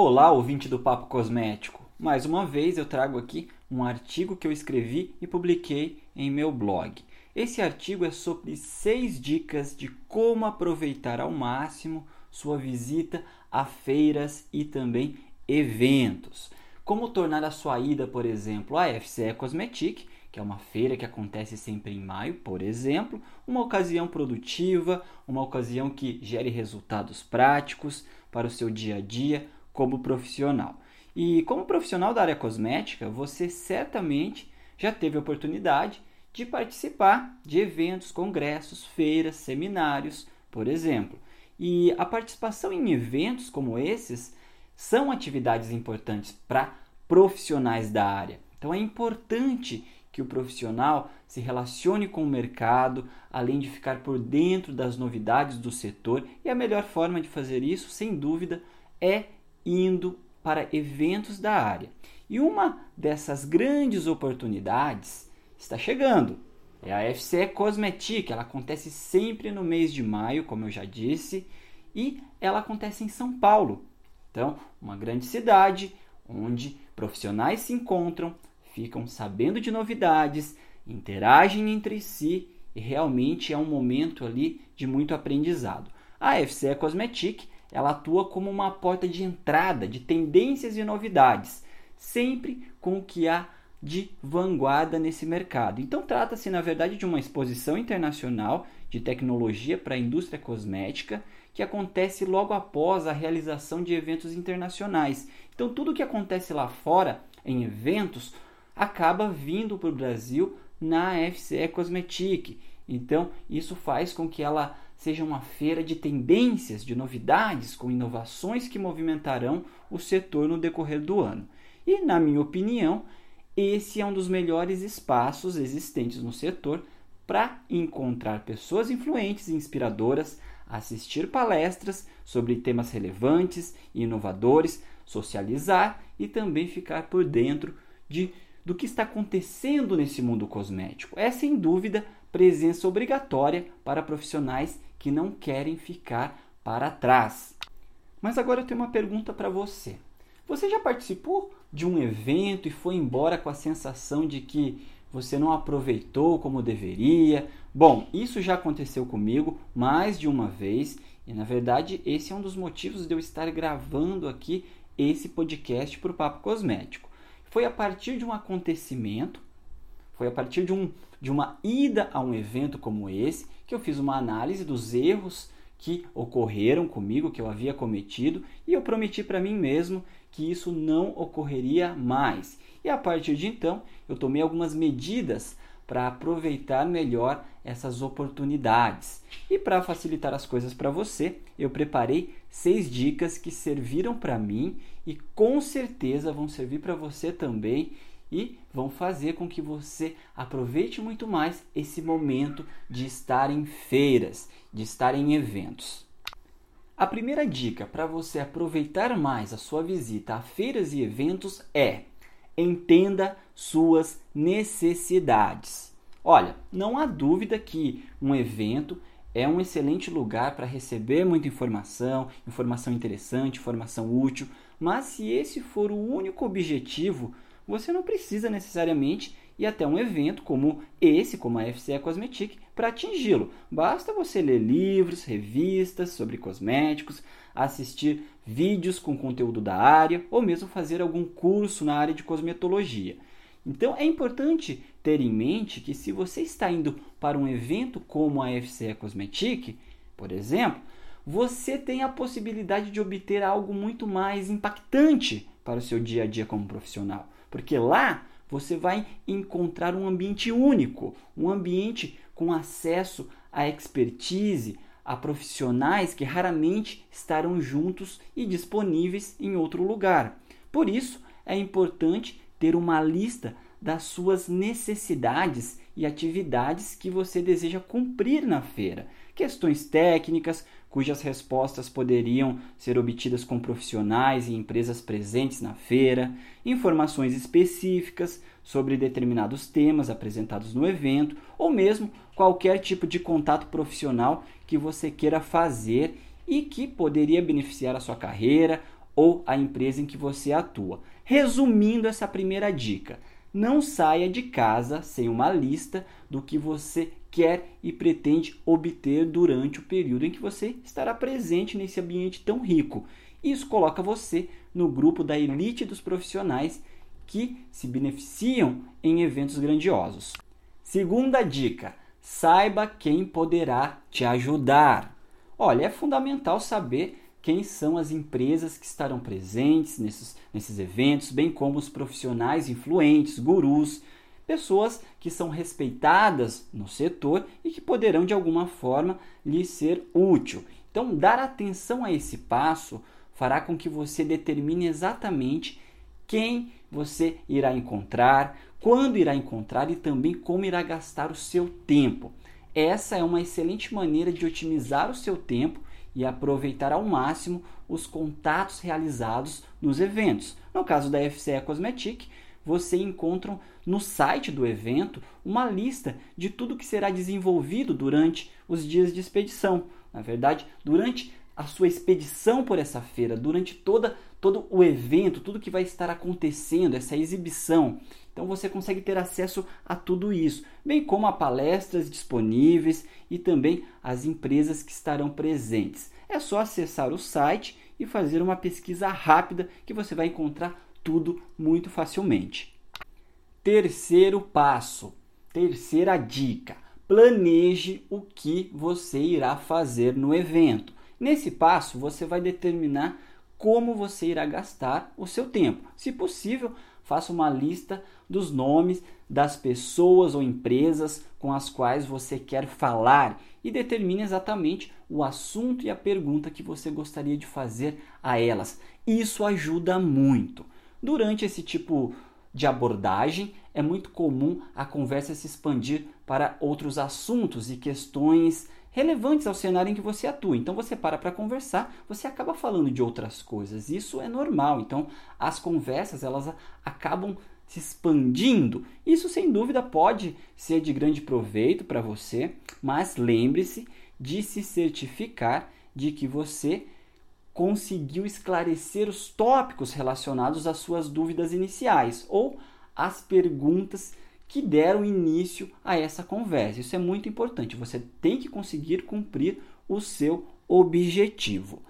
Olá, ouvinte do Papo Cosmético. Mais uma vez eu trago aqui um artigo que eu escrevi e publiquei em meu blog. Esse artigo é sobre seis dicas de como aproveitar ao máximo sua visita a feiras e também eventos. Como tornar a sua ida, por exemplo, à FCE Cosmetic, que é uma feira que acontece sempre em maio, por exemplo, uma ocasião produtiva, uma ocasião que gere resultados práticos para o seu dia a dia como profissional. E como profissional da área cosmética, você certamente já teve a oportunidade de participar de eventos, congressos, feiras, seminários, por exemplo. E a participação em eventos como esses são atividades importantes para profissionais da área. Então é importante que o profissional se relacione com o mercado, além de ficar por dentro das novidades do setor, e a melhor forma de fazer isso, sem dúvida, é indo para eventos da área. E uma dessas grandes oportunidades está chegando. É a FCE Cosmetic, ela acontece sempre no mês de maio, como eu já disse, e ela acontece em São Paulo. Então, uma grande cidade onde profissionais se encontram, ficam sabendo de novidades, interagem entre si e realmente é um momento ali de muito aprendizado. A FCE Cosmetic ela atua como uma porta de entrada de tendências e novidades, sempre com o que há de vanguarda nesse mercado. Então, trata-se, na verdade, de uma exposição internacional de tecnologia para a indústria cosmética que acontece logo após a realização de eventos internacionais. Então, tudo que acontece lá fora em eventos acaba vindo para o Brasil na FCE Cosmetic. Então, isso faz com que ela seja uma feira de tendências, de novidades, com inovações que movimentarão o setor no decorrer do ano. E, na minha opinião, esse é um dos melhores espaços existentes no setor para encontrar pessoas influentes e inspiradoras, assistir palestras sobre temas relevantes e inovadores, socializar e também ficar por dentro de do que está acontecendo nesse mundo cosmético. É sem dúvida presença obrigatória para profissionais que não querem ficar para trás. Mas agora eu tenho uma pergunta para você. Você já participou de um evento e foi embora com a sensação de que você não aproveitou como deveria? Bom, isso já aconteceu comigo mais de uma vez e na verdade esse é um dos motivos de eu estar gravando aqui esse podcast para o Papo Cosmético. Foi a partir de um acontecimento, foi a partir de, um, de uma ida a um evento como esse que eu fiz uma análise dos erros que ocorreram comigo, que eu havia cometido, e eu prometi para mim mesmo que isso não ocorreria mais. E a partir de então, eu tomei algumas medidas para aproveitar melhor essas oportunidades. E para facilitar as coisas para você, eu preparei seis dicas que serviram para mim e com certeza vão servir para você também e vão fazer com que você aproveite muito mais esse momento de estar em feiras, de estar em eventos. A primeira dica para você aproveitar mais a sua visita a feiras e eventos é: entenda suas necessidades. Olha, não há dúvida que um evento é um excelente lugar para receber muita informação, informação interessante, informação útil, mas se esse for o único objetivo, você não precisa necessariamente ir até um evento como esse, como a FCE Cosmetic, para atingi-lo. Basta você ler livros, revistas sobre cosméticos, assistir vídeos com conteúdo da área ou mesmo fazer algum curso na área de cosmetologia. Então é importante ter em mente que se você está indo para um evento como a FCE Cosmetic, por exemplo, você tem a possibilidade de obter algo muito mais impactante para o seu dia a dia como profissional. Porque lá você vai encontrar um ambiente único, um ambiente com acesso à expertise, a profissionais que raramente estarão juntos e disponíveis em outro lugar. Por isso, é importante ter uma lista das suas necessidades e atividades que você deseja cumprir na feira. Questões técnicas, cujas respostas poderiam ser obtidas com profissionais e empresas presentes na feira, informações específicas sobre determinados temas apresentados no evento, ou mesmo qualquer tipo de contato profissional que você queira fazer e que poderia beneficiar a sua carreira ou a empresa em que você atua. Resumindo essa primeira dica, não saia de casa sem uma lista do que você quer e pretende obter durante o período em que você estará presente nesse ambiente tão rico. Isso coloca você no grupo da elite dos profissionais que se beneficiam em eventos grandiosos. Segunda dica: saiba quem poderá te ajudar. Olha, é fundamental saber quem são as empresas que estarão presentes nesses, nesses eventos, bem como os profissionais influentes, gurus, pessoas que são respeitadas no setor e que poderão de alguma forma lhe ser útil. Então, dar atenção a esse passo fará com que você determine exatamente quem você irá encontrar, quando irá encontrar e também como irá gastar o seu tempo. Essa é uma excelente maneira de otimizar o seu tempo e aproveitar ao máximo os contatos realizados nos eventos. No caso da FCE Cosmetic, você encontra no site do evento uma lista de tudo que será desenvolvido durante os dias de expedição. Na verdade, durante a sua expedição por essa feira, durante toda, todo o evento, tudo que vai estar acontecendo, essa exibição. Então você consegue ter acesso a tudo isso, bem como a palestras disponíveis e também as empresas que estarão presentes. É só acessar o site e fazer uma pesquisa rápida que você vai encontrar tudo muito facilmente. Terceiro passo, terceira dica: planeje o que você irá fazer no evento. Nesse passo, você vai determinar como você irá gastar o seu tempo. Se possível, faça uma lista dos nomes das pessoas ou empresas com as quais você quer falar e determine exatamente o assunto e a pergunta que você gostaria de fazer a elas. Isso ajuda muito. Durante esse tipo de abordagem, é muito comum a conversa se expandir para outros assuntos e questões relevantes ao cenário em que você atua. Então você para para conversar, você acaba falando de outras coisas. Isso é normal. Então as conversas elas acabam se expandindo. Isso sem dúvida pode ser de grande proveito para você, mas lembre-se de se certificar de que você conseguiu esclarecer os tópicos relacionados às suas dúvidas iniciais ou as perguntas que deram início a essa conversa. Isso é muito importante. Você tem que conseguir cumprir o seu objetivo.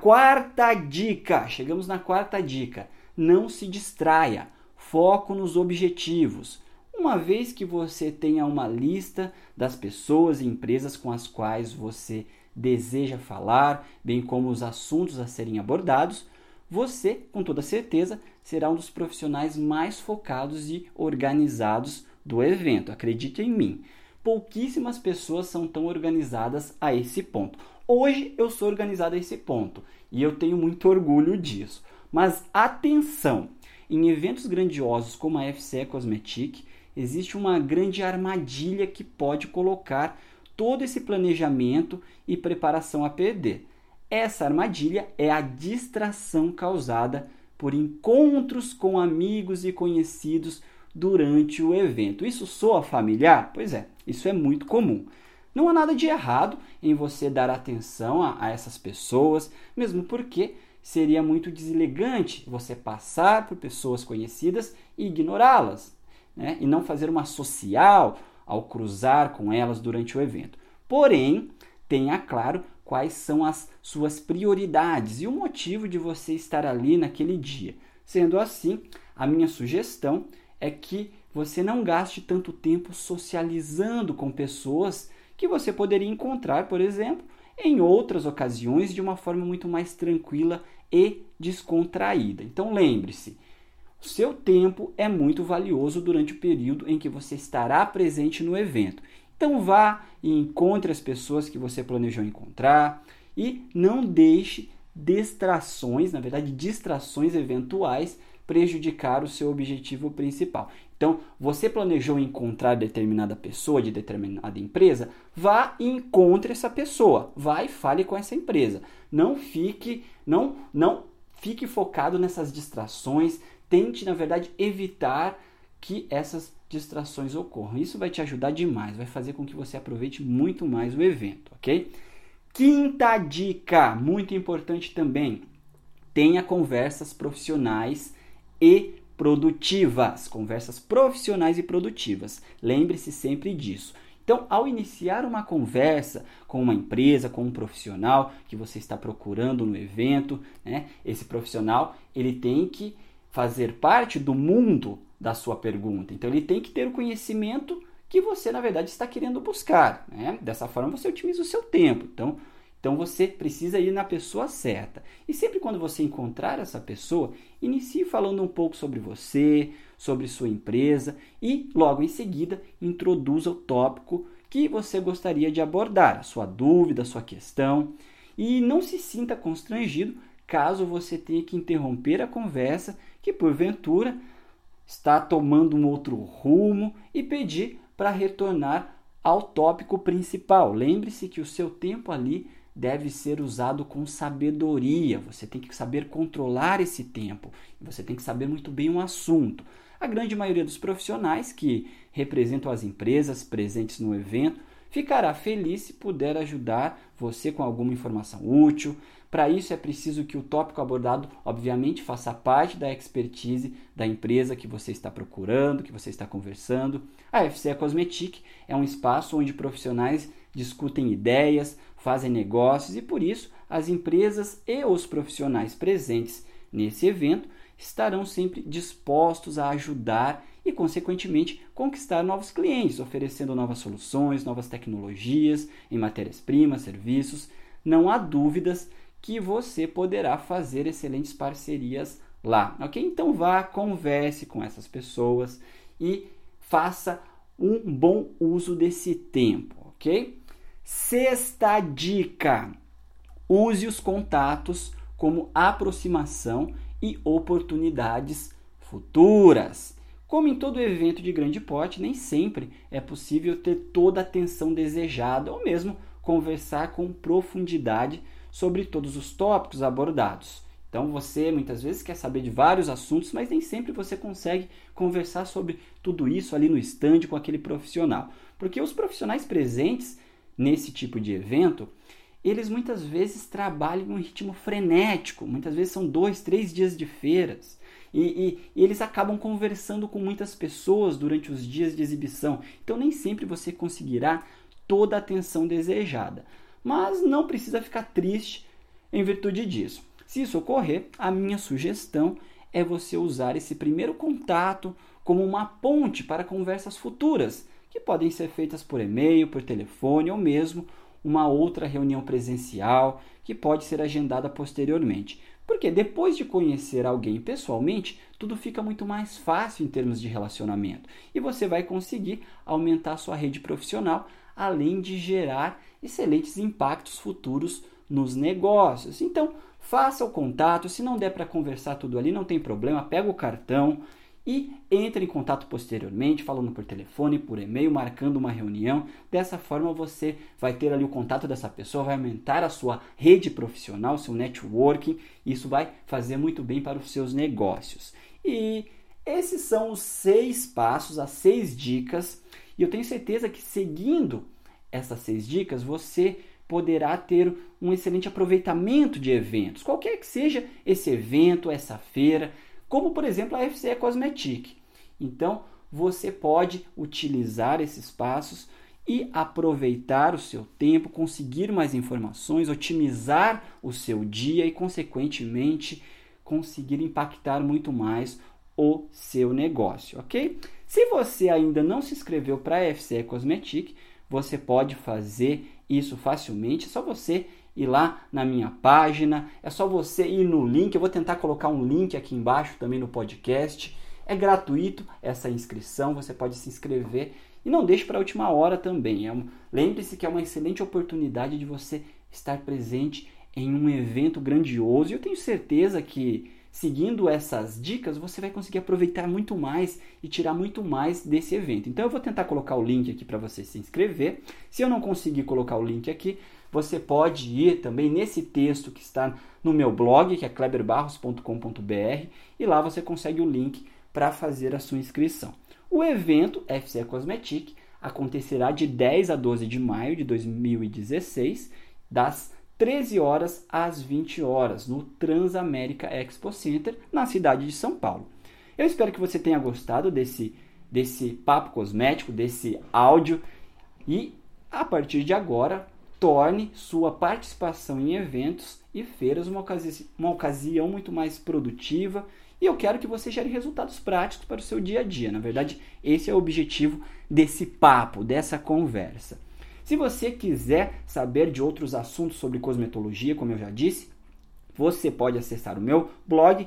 Quarta dica: chegamos na quarta dica. Não se distraia. Foco nos objetivos. Uma vez que você tenha uma lista das pessoas e empresas com as quais você deseja falar, bem como os assuntos a serem abordados, você, com toda certeza, será um dos profissionais mais focados e organizados do evento. Acredite em mim. Pouquíssimas pessoas são tão organizadas a esse ponto. Hoje eu sou organizado a esse ponto e eu tenho muito orgulho disso. Mas atenção! Em eventos grandiosos como a FCE Cosmetic, existe uma grande armadilha que pode colocar todo esse planejamento e preparação a perder. Essa armadilha é a distração causada por encontros com amigos e conhecidos durante o evento. Isso soa familiar? Pois é, isso é muito comum. Não há nada de errado em você dar atenção a, a essas pessoas, mesmo porque seria muito deselegante você passar por pessoas conhecidas e ignorá-las, né? e não fazer uma social ao cruzar com elas durante o evento. Porém, tenha claro quais são as suas prioridades e o motivo de você estar ali naquele dia. Sendo assim, a minha sugestão é que você não gaste tanto tempo socializando com pessoas que você poderia encontrar, por exemplo, em outras ocasiões de uma forma muito mais tranquila e descontraída. Então lembre-se, o seu tempo é muito valioso durante o período em que você estará presente no evento. Então vá e encontre as pessoas que você planejou encontrar e não deixe distrações, na verdade, distrações eventuais prejudicar o seu objetivo principal. Então, você planejou encontrar determinada pessoa de determinada empresa, vá e encontre essa pessoa, vá e fale com essa empresa. Não fique, não, não fique focado nessas distrações, tente, na verdade, evitar que essas distrações ocorram. Isso vai te ajudar demais, vai fazer com que você aproveite muito mais o evento, ok? Quinta dica, muito importante também. tenha conversas profissionais e produtivas, conversas profissionais e produtivas. Lembre-se sempre disso. Então, ao iniciar uma conversa com uma empresa, com um profissional que você está procurando no evento, né, esse profissional ele tem que fazer parte do mundo da sua pergunta. Então, ele tem que ter o conhecimento que você, na verdade, está querendo buscar. Né? Dessa forma, você otimiza o seu tempo. Então, então você precisa ir na pessoa certa. E sempre quando você encontrar essa pessoa, inicie falando um pouco sobre você, sobre sua empresa e logo em seguida introduza o tópico que você gostaria de abordar, a sua dúvida, a sua questão. E não se sinta constrangido caso você tenha que interromper a conversa que porventura está tomando um outro rumo e pedir para retornar ao tópico principal. Lembre-se que o seu tempo ali deve ser usado com sabedoria. Você tem que saber controlar esse tempo. Você tem que saber muito bem um assunto. A grande maioria dos profissionais que representam as empresas presentes no evento ficará feliz se puder ajudar você com alguma informação útil. Para isso é preciso que o tópico abordado, obviamente, faça parte da expertise da empresa que você está procurando, que você está conversando. A FCE Cosmetic é um espaço onde profissionais discutem ideias, fazem negócios e por isso as empresas e os profissionais presentes nesse evento estarão sempre dispostos a ajudar e, consequentemente, conquistar novos clientes, oferecendo novas soluções, novas tecnologias em matérias-primas, serviços. Não há dúvidas que você poderá fazer excelentes parcerias lá, ok? Então vá, converse com essas pessoas e faça um bom uso desse tempo, ok? Sexta dica: use os contatos como aproximação e oportunidades futuras. Como em todo evento de grande porte, nem sempre é possível ter toda a atenção desejada ou mesmo conversar com profundidade sobre todos os tópicos abordados. Então você muitas vezes quer saber de vários assuntos, mas nem sempre você consegue conversar sobre tudo isso ali no estande com aquele profissional. Porque os profissionais presentes nesse tipo de evento, eles muitas vezes trabalham em um ritmo frenético, muitas vezes são dois, três dias de feiras. E, e, e, eles acabam conversando com muitas pessoas durante os dias de exibição. Então, nem sempre você conseguirá toda a atenção desejada. Mas não precisa ficar triste em virtude disso. Se isso ocorrer, a minha sugestão é você usar esse primeiro contato como uma ponte para conversas futuras que podem ser feitas por e-mail, por telefone ou mesmo uma outra reunião presencial que pode ser agendada posteriormente. Porque depois de conhecer alguém pessoalmente, tudo fica muito mais fácil em termos de relacionamento e você vai conseguir aumentar sua rede profissional, além de gerar excelentes impactos futuros nos negócios. Então, faça o contato, se não der para conversar tudo ali, não tem problema, pega o cartão, e entre em contato posteriormente, falando por telefone, por e-mail, marcando uma reunião. Dessa forma você vai ter ali o contato dessa pessoa, vai aumentar a sua rede profissional, seu networking. Isso vai fazer muito bem para os seus negócios. E esses são os seis passos, as seis dicas. E eu tenho certeza que seguindo essas seis dicas, você poderá ter um excelente aproveitamento de eventos, qualquer que seja esse evento, essa feira como por exemplo a FCE Cosmetic. Então, você pode utilizar esses passos e aproveitar o seu tempo, conseguir mais informações, otimizar o seu dia e, consequentemente, conseguir impactar muito mais o seu negócio, ok? Se você ainda não se inscreveu para a FCE Cosmetic, você pode fazer isso facilmente, é só você ir lá na minha página, é só você ir no link, eu vou tentar colocar um link aqui embaixo também no podcast. É gratuito essa inscrição, você pode se inscrever e não deixe para a última hora também. É um... Lembre-se que é uma excelente oportunidade de você estar presente em um evento grandioso e eu tenho certeza que seguindo essas dicas você vai conseguir aproveitar muito mais e tirar muito mais desse evento. Então eu vou tentar colocar o link aqui para você se inscrever. Se eu não conseguir colocar o link aqui, você pode ir também nesse texto que está no meu blog, que é kleberbarros.com.br, e lá você consegue o link para fazer a sua inscrição. O evento FC Cosmetic acontecerá de 10 a 12 de maio de 2016, das 13 horas às 20 horas, no Transamérica Expo Center, na cidade de São Paulo. Eu espero que você tenha gostado desse, desse papo cosmético, desse áudio e a partir de agora torne sua participação em eventos e feiras uma, ocasi uma ocasião muito mais produtiva e eu quero que você gere resultados práticos para o seu dia a dia. Na verdade, esse é o objetivo desse papo, dessa conversa. Se você quiser saber de outros assuntos sobre cosmetologia, como eu já disse, você pode acessar o meu blog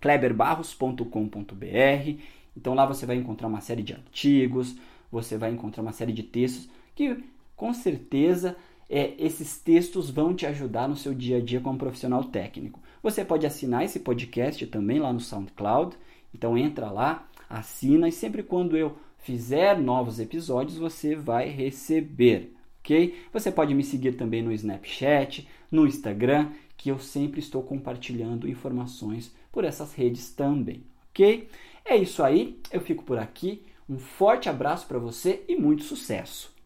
kleberbarros.com.br. Então lá você vai encontrar uma série de artigos, você vai encontrar uma série de textos que com certeza é, esses textos vão te ajudar no seu dia a dia como profissional técnico. Você pode assinar esse podcast também lá no SoundCloud. Então entra lá, assina e sempre quando eu fizer novos episódios você vai receber, ok? Você pode me seguir também no Snapchat, no Instagram, que eu sempre estou compartilhando informações por essas redes também, ok? É isso aí, eu fico por aqui. Um forte abraço para você e muito sucesso!